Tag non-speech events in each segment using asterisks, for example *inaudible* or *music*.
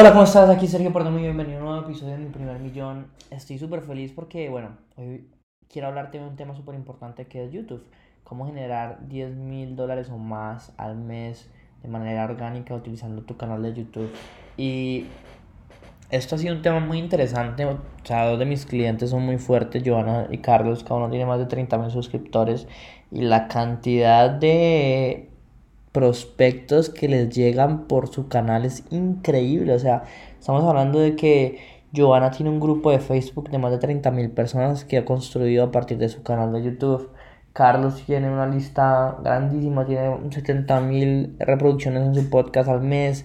Hola, ¿cómo estás? Aquí Sergio y bienvenido a un nuevo episodio de Mi Primer Millón. Estoy súper feliz porque, bueno, hoy quiero hablarte de un tema súper importante que es YouTube. Cómo generar 10 mil dólares o más al mes de manera orgánica utilizando tu canal de YouTube. Y esto ha sido un tema muy interesante. O sea, dos de mis clientes son muy fuertes, Joana y Carlos. Cada uno tiene más de 30 mil suscriptores. Y la cantidad de prospectos que les llegan por su canal es increíble. O sea, estamos hablando de que Joana tiene un grupo de Facebook de más de 30 mil personas que ha construido a partir de su canal de YouTube. Carlos tiene una lista grandísima, tiene 70 mil reproducciones en su podcast al mes.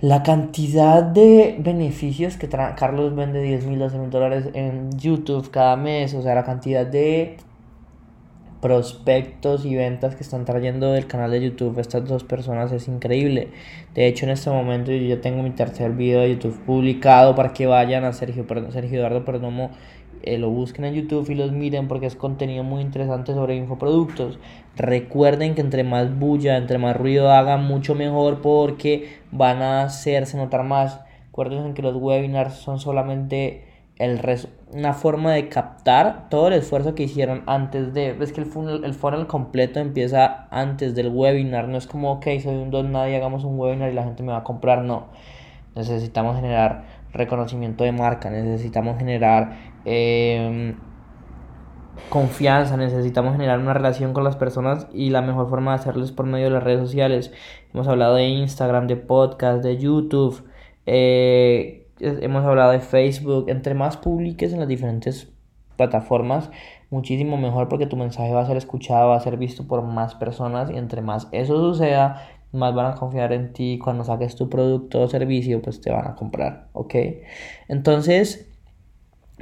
La cantidad de beneficios que Carlos vende 10 mil, 12 mil dólares en YouTube cada mes, o sea, la cantidad de prospectos y ventas que están trayendo del canal de YouTube estas dos personas es increíble. De hecho, en este momento yo ya tengo mi tercer video de YouTube publicado para que vayan a Sergio, Sergio Eduardo Perdomo, eh, lo busquen en YouTube y los miren porque es contenido muy interesante sobre infoproductos. Recuerden que entre más bulla, entre más ruido hagan, mucho mejor porque van a hacerse notar más. Recuerden que los webinars son solamente el una forma de captar todo el esfuerzo que hicieron antes de... Es que el funnel, el funnel completo empieza antes del webinar. No es como, ok, soy un don nadie, hagamos un webinar y la gente me va a comprar. No. Necesitamos generar reconocimiento de marca, necesitamos generar em, confianza, necesitamos generar una relación con las personas y la mejor forma de hacerlo es por medio de las redes sociales. Hemos hablado de Instagram, de podcast, de YouTube. Eh, hemos hablado de Facebook, entre más publiques en las diferentes plataformas, muchísimo mejor porque tu mensaje va a ser escuchado, va a ser visto por más personas y entre más eso suceda, más van a confiar en ti cuando saques tu producto o servicio, pues te van a comprar, ¿ok? Entonces,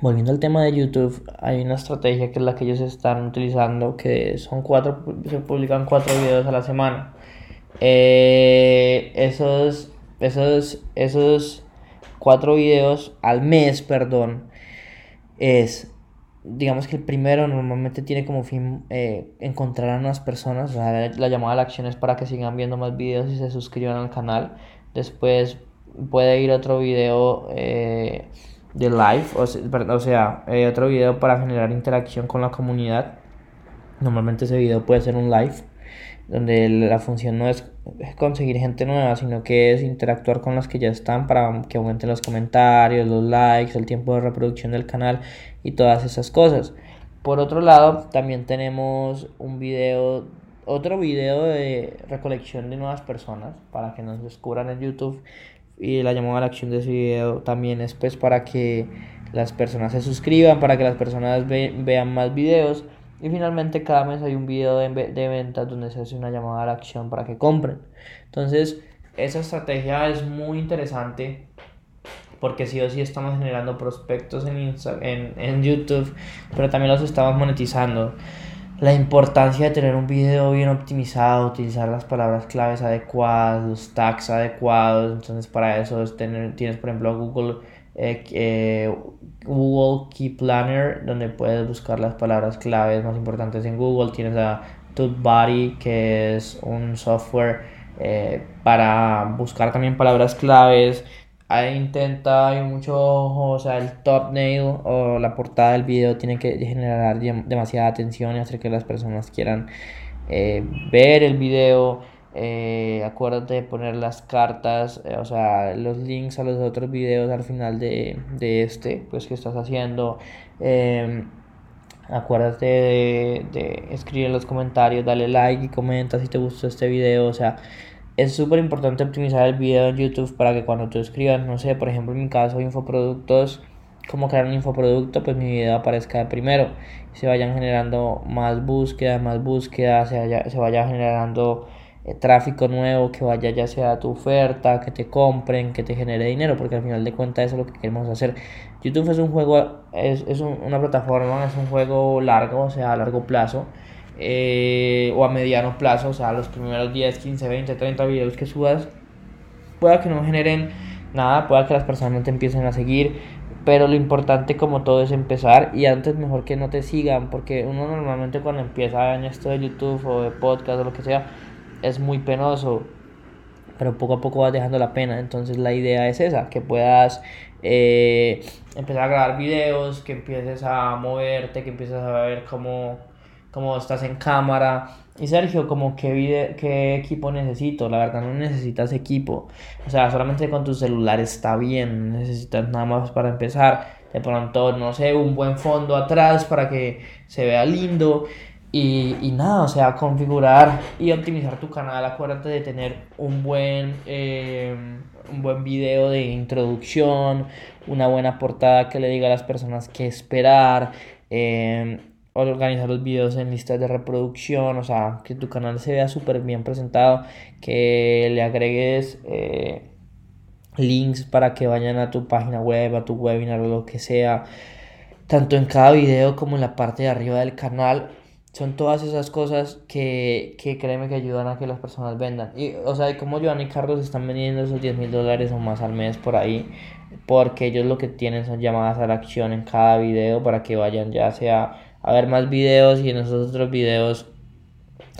volviendo al tema de YouTube, hay una estrategia que es la que ellos están utilizando, que son cuatro, se publican cuatro videos a la semana. Eh, esos, esos, esos cuatro videos al mes, perdón, es, digamos que el primero normalmente tiene como fin eh, encontrar a unas personas, o sea, la llamada a la acción es para que sigan viendo más videos y se suscriban al canal. Después puede ir otro video eh, de live, o sea, sea eh, otro video para generar interacción con la comunidad. Normalmente ese video puede ser un live donde la función no es conseguir gente nueva, sino que es interactuar con las que ya están para que aumenten los comentarios, los likes, el tiempo de reproducción del canal y todas esas cosas. Por otro lado, también tenemos un video, otro video de recolección de nuevas personas para que nos descubran en YouTube y la llamada a la acción de ese video también es pues para que las personas se suscriban, para que las personas vean más videos y finalmente cada mes hay un video de, de ventas donde se hace una llamada a la acción para que compren. Entonces, esa estrategia es muy interesante porque sí o sí estamos generando prospectos en, en, YouTube, pero también los estamos monetizando. La importancia de tener un video bien optimizado, utilizar las palabras claves adecuadas, los tags adecuados. Entonces, para eso tienes, por ejemplo, Google eh, eh, Google Key Planner, donde puedes buscar las palabras claves más importantes en Google. Tienes a TubeBuddy, que es un software eh, para buscar también palabras claves. Ahí intenta, hay mucho o sea, el thumbnail o la portada del video tiene que generar demasiada atención y hacer que las personas quieran ver el video. Eh, acuérdate de poner las cartas, eh, o sea, los links a los otros videos al final de, este, pues que estás haciendo. Em, acuérdate de, escribir en los comentarios, dale like y comenta si te gustó este video, o sea, es súper importante optimizar el video en YouTube para que cuando tú escribas, no sé, por ejemplo en mi caso, infoproductos, cómo crear un infoproducto, pues mi video aparezca de primero. Se vayan generando más búsquedas, más búsquedas, se, se vaya generando eh, tráfico nuevo que vaya ya sea a tu oferta, que te compren, que te genere dinero, porque al final de cuentas eso es lo que queremos hacer. YouTube es un juego, es, es una plataforma, es un juego largo, o sea, a largo plazo, eh, o a mediano plazo, o sea, los primeros 10, 15, 20, 30 videos que subas, pueda que no generen nada, pueda que las personas no te empiecen a seguir, pero lo importante como todo es empezar y antes mejor que no te sigan, porque uno normalmente cuando empieza en esto de YouTube o de podcast o lo que sea, es muy penoso. pero poco a poco vas dejando la pena. Entonces la idea es esa, que puedas eh, empezar a grabar videos, que empieces a moverte, que empieces a ver cómo, cómo estás en cámara. Y Sergio, como qué, qué equipo necesito, la verdad no necesitas equipo. O sea, solamente con tu celular está bien, necesitas nada más para empezar. De pronto, no sé, un buen fondo atrás para que se vea lindo. Y, y, nada, o sea, configurar y optimizar tu canal. Acuérdate de tener un buen, eh, un buen video de introducción, una buena portada que le diga a las personas qué esperar, eh, organizar los videos en listas de reproducción, o sea, que tu canal se vea súper bien presentado, que le agregues eh, links para que vayan a tu página web, a tu webinar o lo que sea, tanto en cada video como en la parte de arriba del canal son todas esas cosas que, que créeme que ayudan a que las personas vendan. Y, o sea, como Joana y Carlos están vendiendo esos 10 mil dólares o más al mes por ahí, porque ellos lo que tienen son llamadas a la acción en cada video para que vayan ya sea a ver más videos y en esos otros videos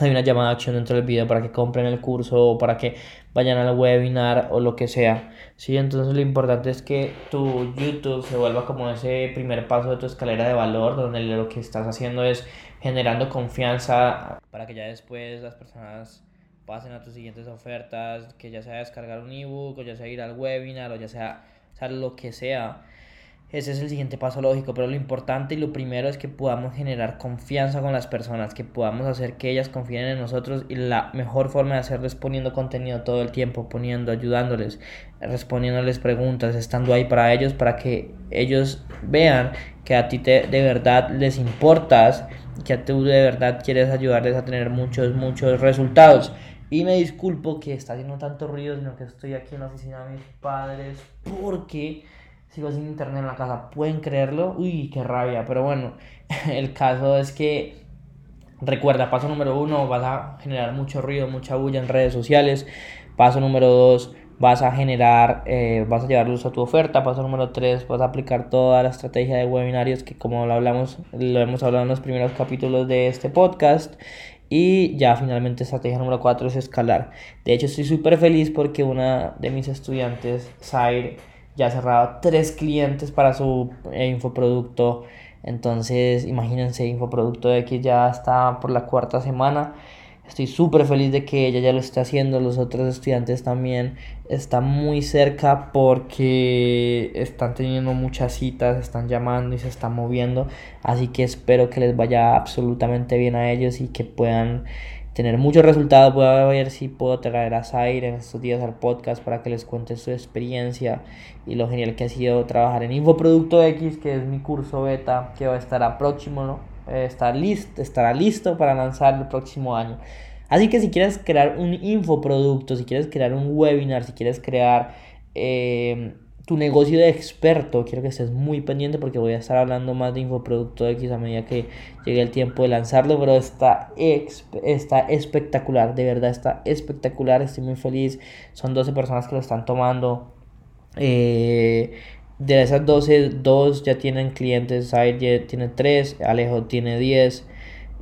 hay una llamada a acción dentro del video para que compren el curso o para que vayan al webinar o lo que sea. Sí, entonces lo importante es que tu YouTube se vuelva como ese primer paso de tu escalera de valor, donde lo que estás haciendo es generando confianza para que ya después las personas pasen a tus siguientes ofertas, que ya sea descargar un ebook, o ya sea ir al webinar, o ya sea, o lo que sea. Ese es el siguiente paso lógico, pero lo importante y lo primero es que podamos generar confianza con las personas, que podamos hacer que ellas confíen en nosotros y la mejor forma de hacerlo es poniendo contenido todo el tiempo, poniendo, ayudándoles, respondiéndoles preguntas, estando ahí para ellos, para que ellos vean que a ti te, de verdad les importas que tú de verdad quieres ayudarles a tener muchos, muchos resultados. Y me disculpo que está haciendo tanto ruido, sino que estoy aquí en la oficina de mis padres porque sigo sin internet en la casa. ¿Pueden creerlo? Uy, qué rabia. Pero bueno, *laughs* el caso es que recuerda, paso número uno, vas a generar mucho ruido, mucha bulla en redes sociales. Paso número dos, vas a generar, eh, vas a llevar luz a tu oferta. Paso número 3, vas a aplicar toda la estrategia de webinarios que como lo hablamos, lo hemos hablado en los primeros capítulos de este podcast. Y ya finalmente estrategia número 4 es escalar. De hecho estoy súper feliz porque una de mis estudiantes, Zaire, ya cerrado tres clientes para su eh, infoproducto. Entonces imagínense, infoproducto X ya está por la cuarta semana. Estoy súper feliz de que ella ya lo esté haciendo, los otros estudiantes también están muy cerca porque están teniendo muchas citas, están llamando y se están moviendo, así que espero que les vaya absolutamente bien a ellos y que puedan tener muchos resultados. Voy a ver si puedo traer a Zaire en estos días al podcast para que les cuente su experiencia y lo genial que ha sido trabajar en Infoproducto X, que es mi curso beta que va a estar a próximo, ¿no? Eh, listo, estará listo para lanzar el próximo año. Así que si quieres crear un infoproducto, si quieres crear un webinar, si quieres crear eh, tu negocio de experto, quiero que estés muy pendiente porque voy a estar hablando más de infoproducto X a medida que llegue el tiempo de lanzarlo, pero está, está espectacular, de verdad está espectacular, estoy muy feliz, son 12 personas que lo están tomando. Eh, de esas 12, dos ya tienen clientes. Zaire tiene 3, Alejo tiene 10.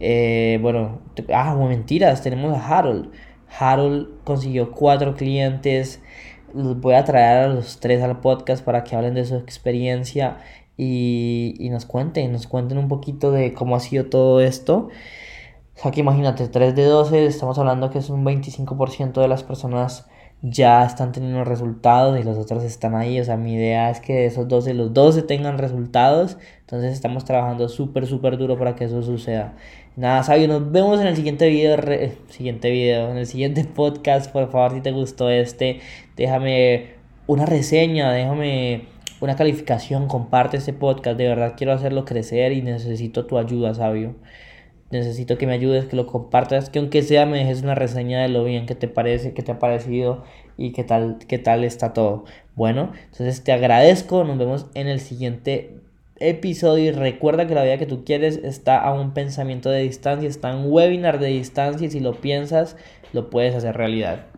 Eh, bueno, ah, mentiras, tenemos a Harold. Harold consiguió 4 clientes. Los voy a traer a los 3 al podcast para que hablen de su experiencia y, y nos cuenten, nos cuenten un poquito de cómo ha sido todo esto. O sea que imagínate, 3 de 12, estamos hablando que es un 25% de las personas ya están teniendo resultados y los otros están ahí. O sea, mi idea es que esos 12, los 12 tengan resultados. Entonces estamos trabajando súper, súper duro para que eso suceda. Nada, Sabio, nos vemos en el siguiente video, siguiente video, en el siguiente *laughs* podcast. Por favor, si te gustó este, déjame una reseña, déjame una calificación, comparte este podcast. De verdad quiero hacerlo crecer y necesito tu ayuda, Sabio necesito que me ayudes, que lo compartas, que aunque sea me dejes una reseña de lo bien que te parece, que te ha parecido y qué tal, qué tal está todo. Bueno, entonces te agradezco, nos vemos en el siguiente episodio y recuerda que la vida que tú quieres está a un pensamiento de distancia, está en un webinar de distancia y si lo piensas lo puedes hacer realidad.